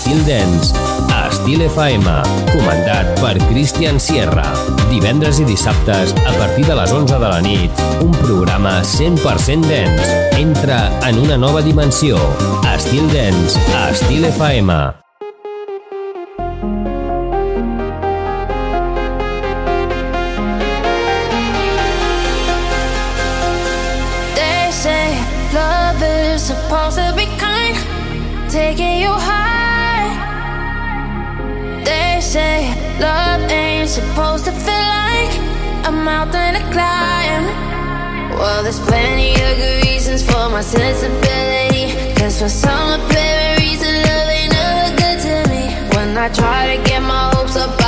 Estil Dance, a Estil FM, comandat per Christian Sierra. Divendres i dissabtes, a partir de les 11 de la nit, un programa 100% dance. Entra en una nova dimensió. Estil Dance, a Estil FM. supposed to be kind, taking you high. Say love ain't supposed to feel like a mountain to climb. Well, there's plenty of good reasons for my sensibility. Cause for some apparent reason, love ain't never good to me. When I try to get my hopes up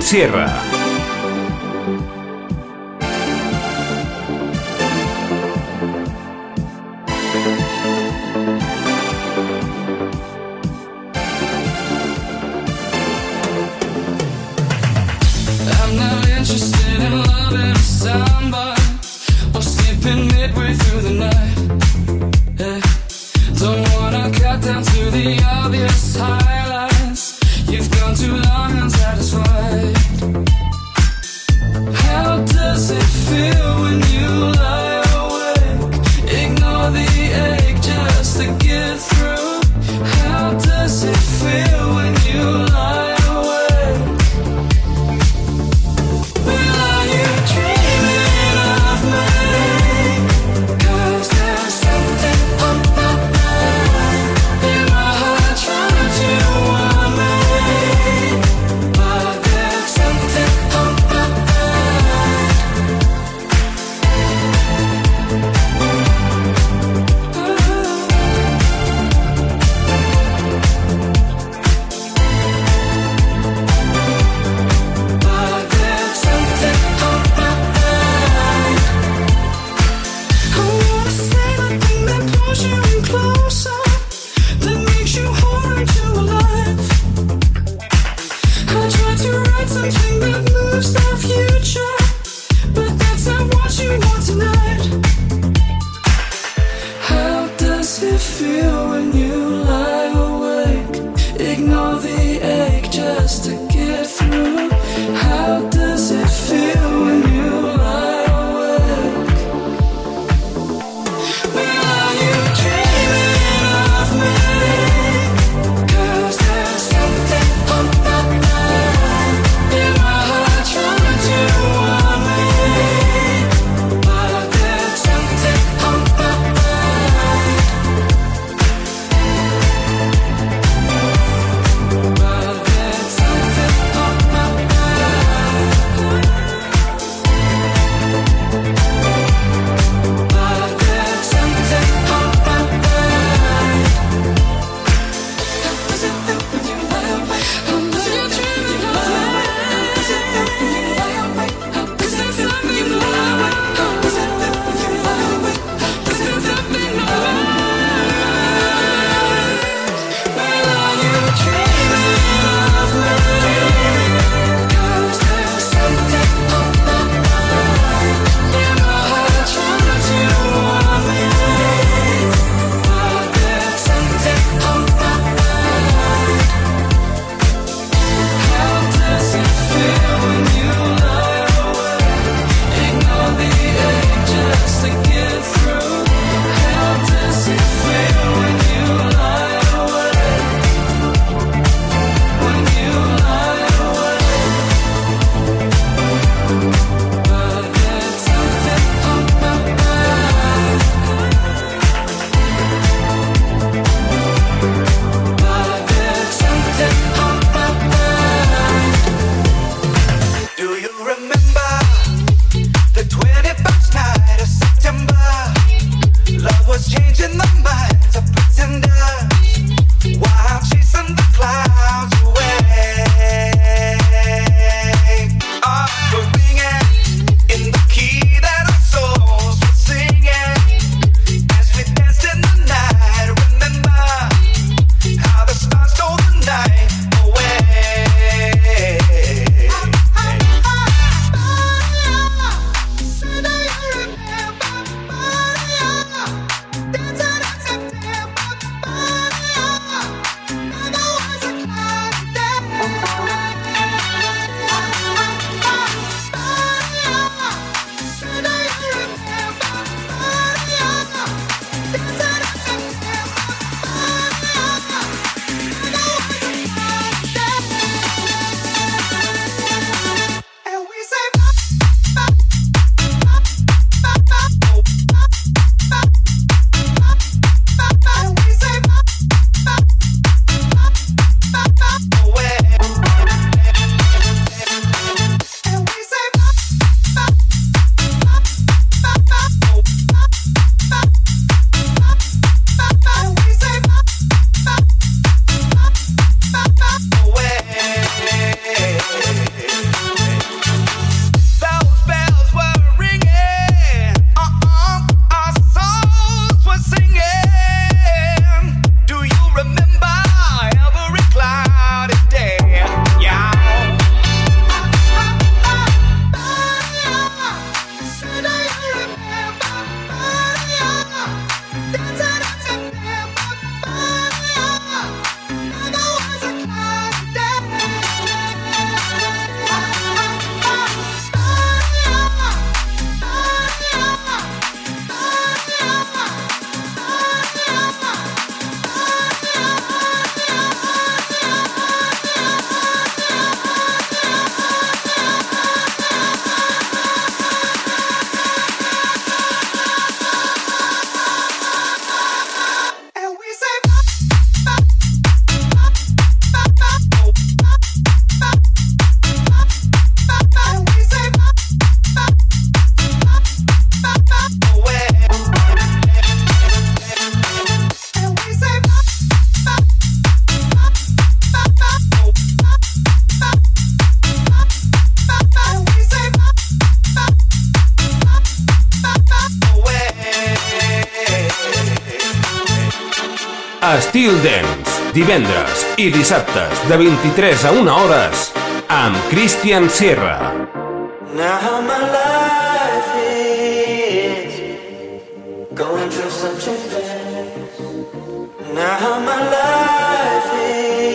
Sierra. Divendres i dissabtes de 23 a 1 hores amb Christian Sierra. Now my life is going through a mess. Now my life is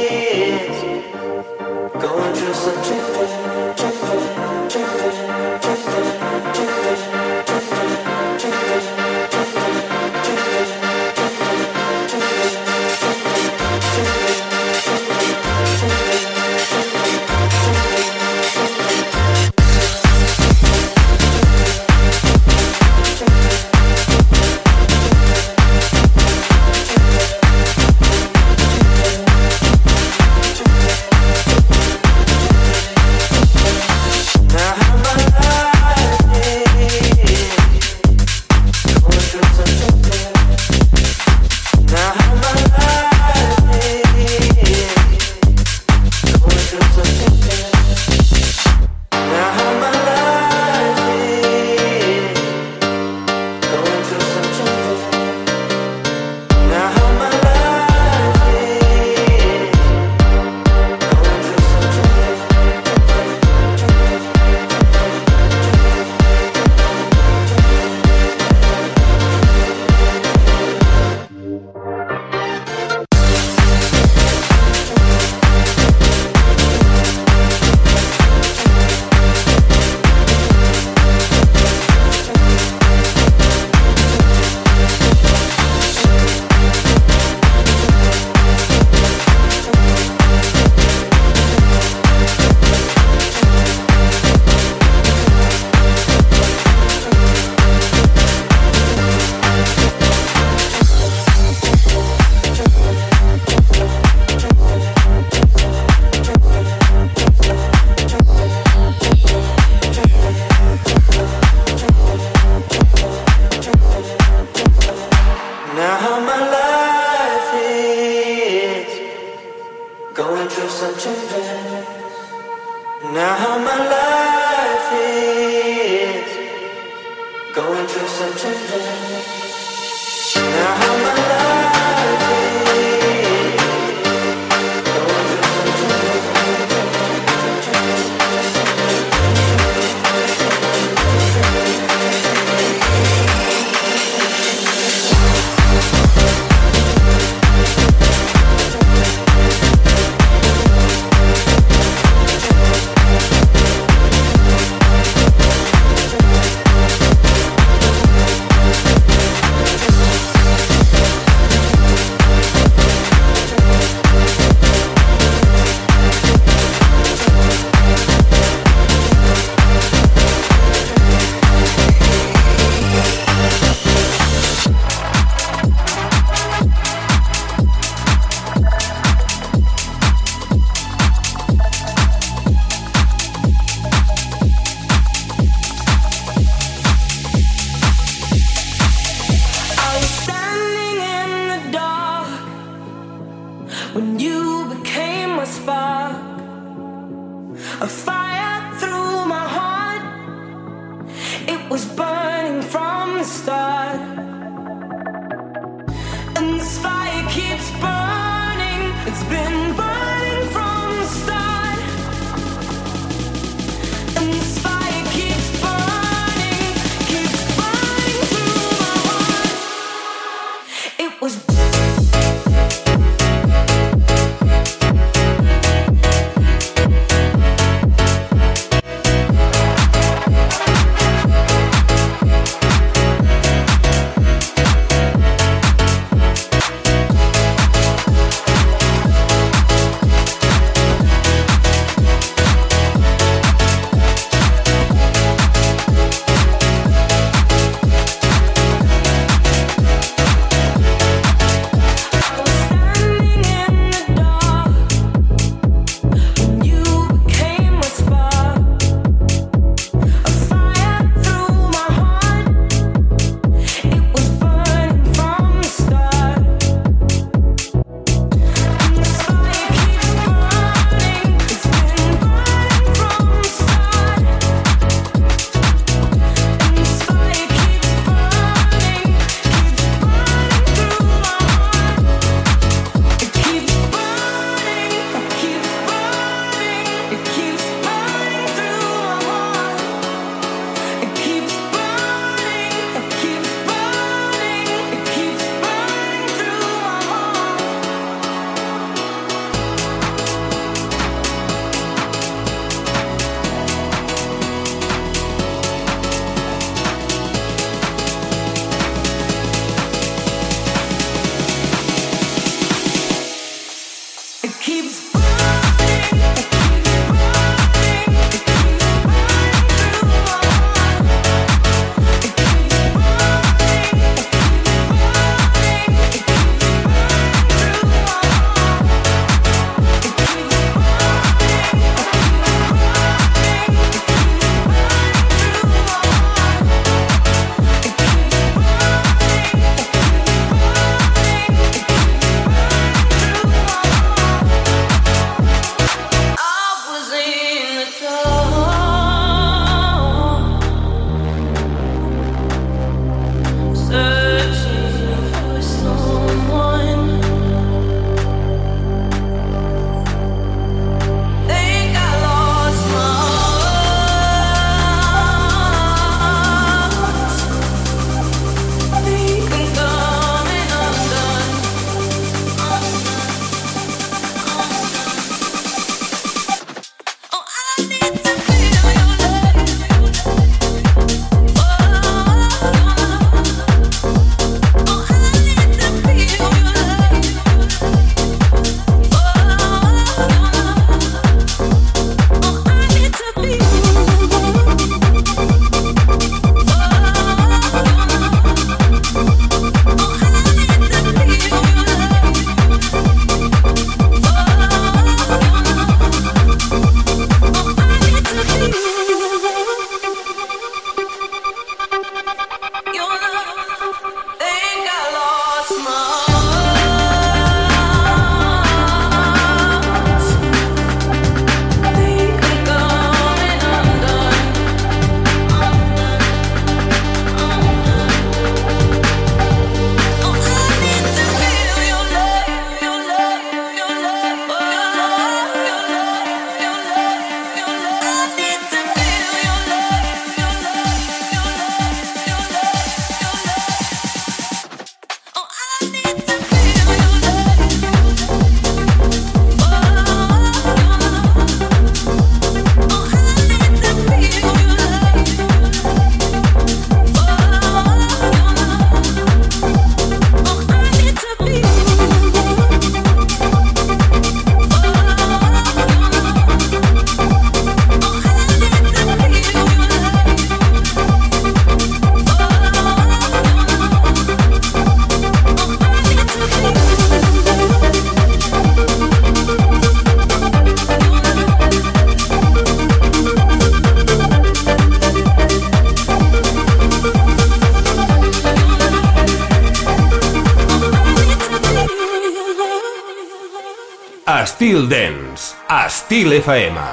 l'FM.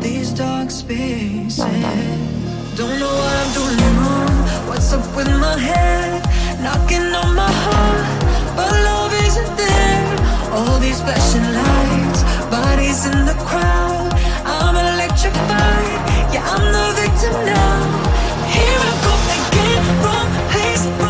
these dark spaces. Don't know what I'm doing wrong. What's up with my head? Knocking on my heart, but love isn't there. All these flashing lights, bodies in the crowd. I'm electrified. Yeah, I'm the victim now. Here I go again, wrong place, wrong.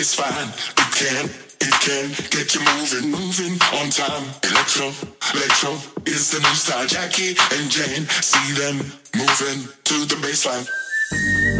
it's fine. It can, it can get you moving, moving on time. Electro, electro is the new style. Jackie and Jane, see them moving to the baseline.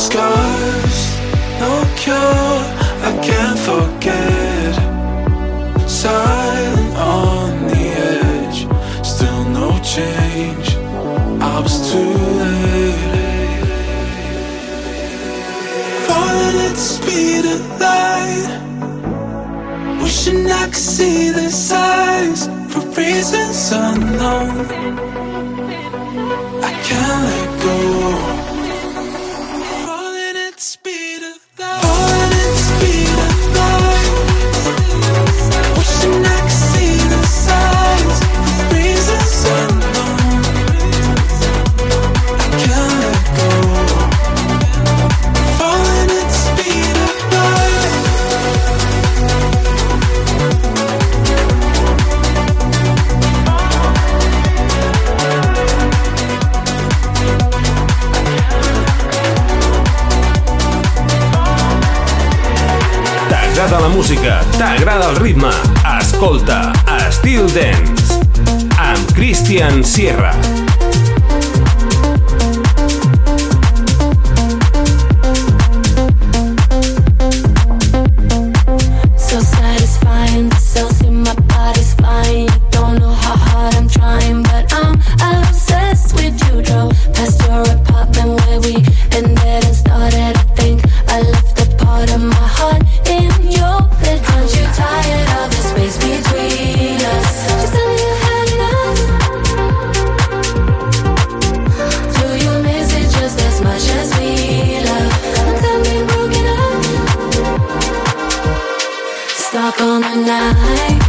scars, no cure, I can't forget. Silent on the edge, still no change I was too late. Falling at the speed of light. Wishing I could see the signs For reasons unknown. night.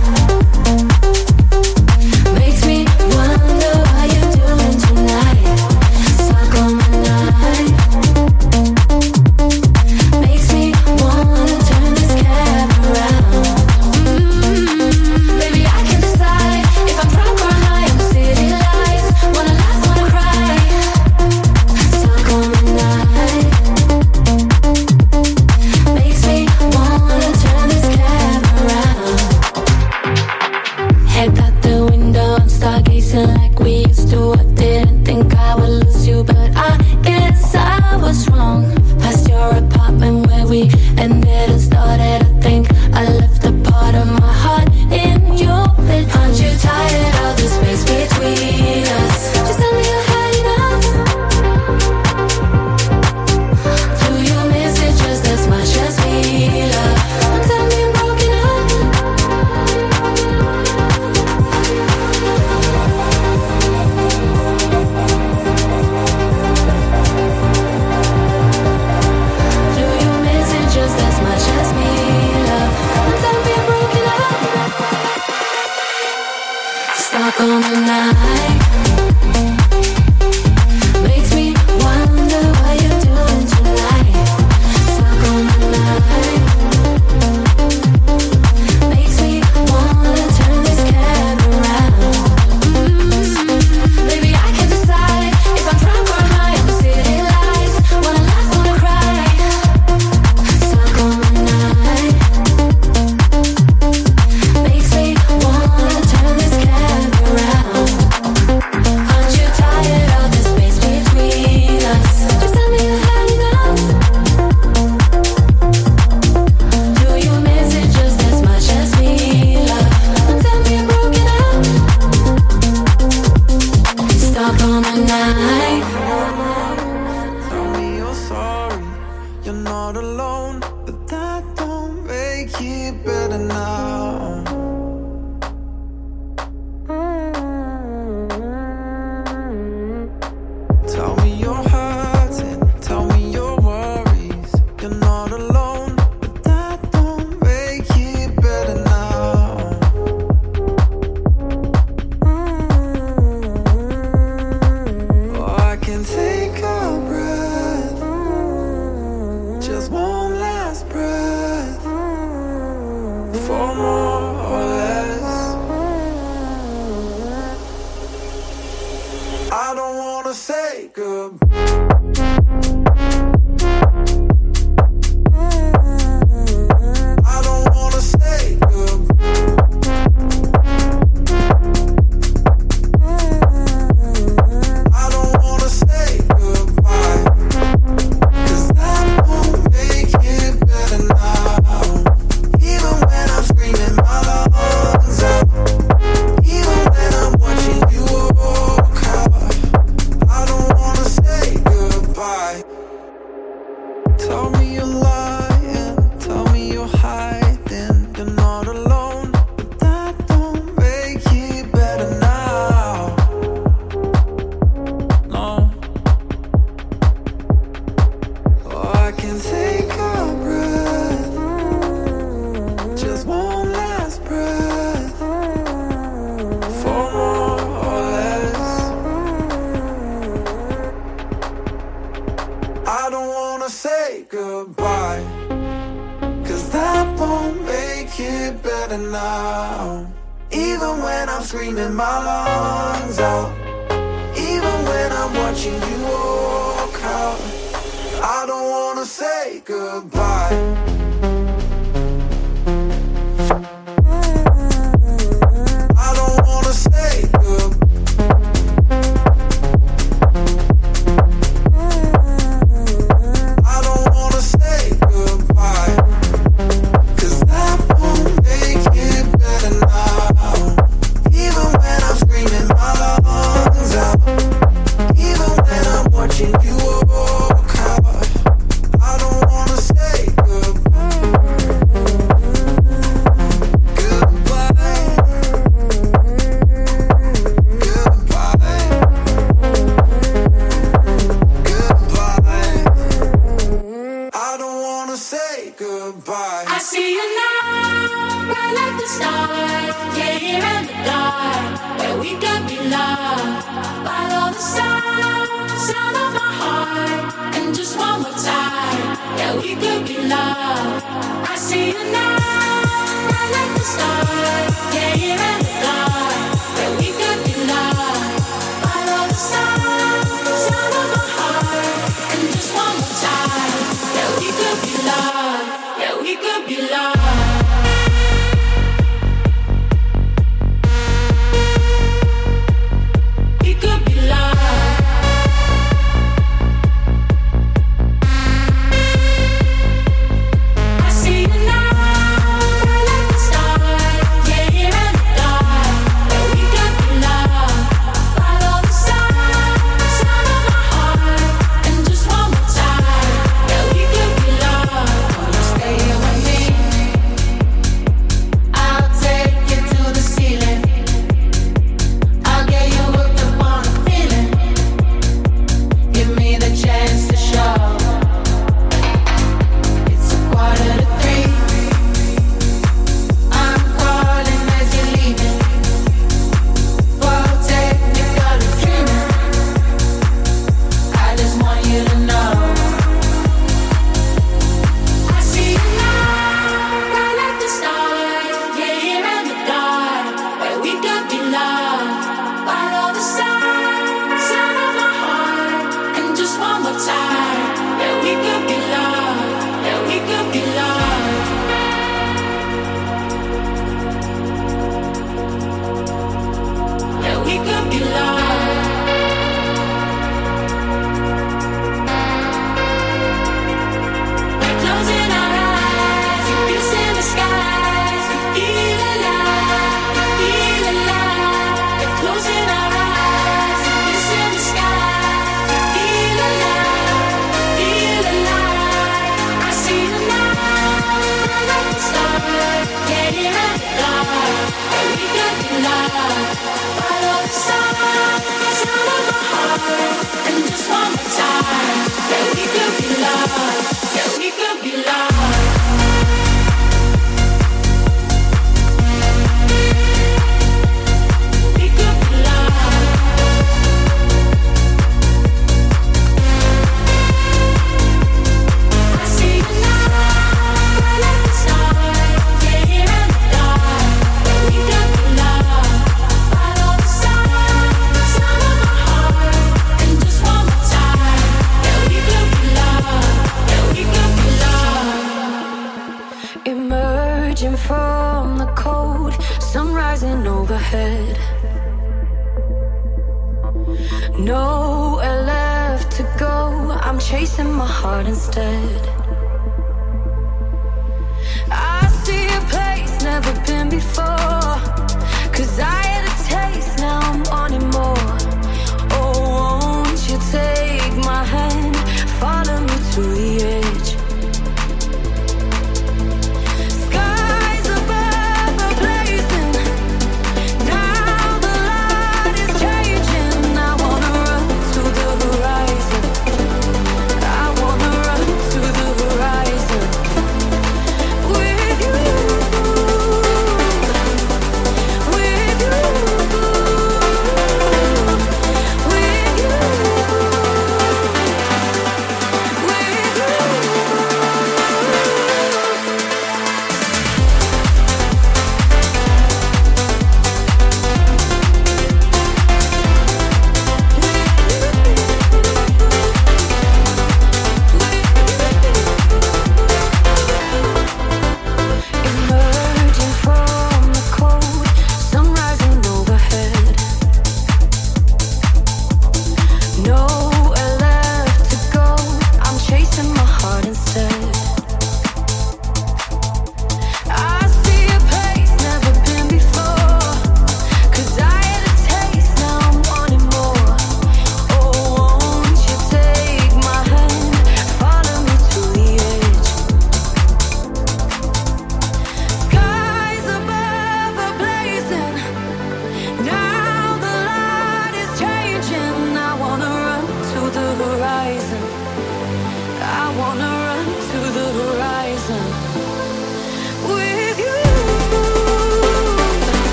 standing now. Even when I'm screaming my lungs out. Even when I'm watching you walk out. I don't wanna say goodbye. Nowhere left to go.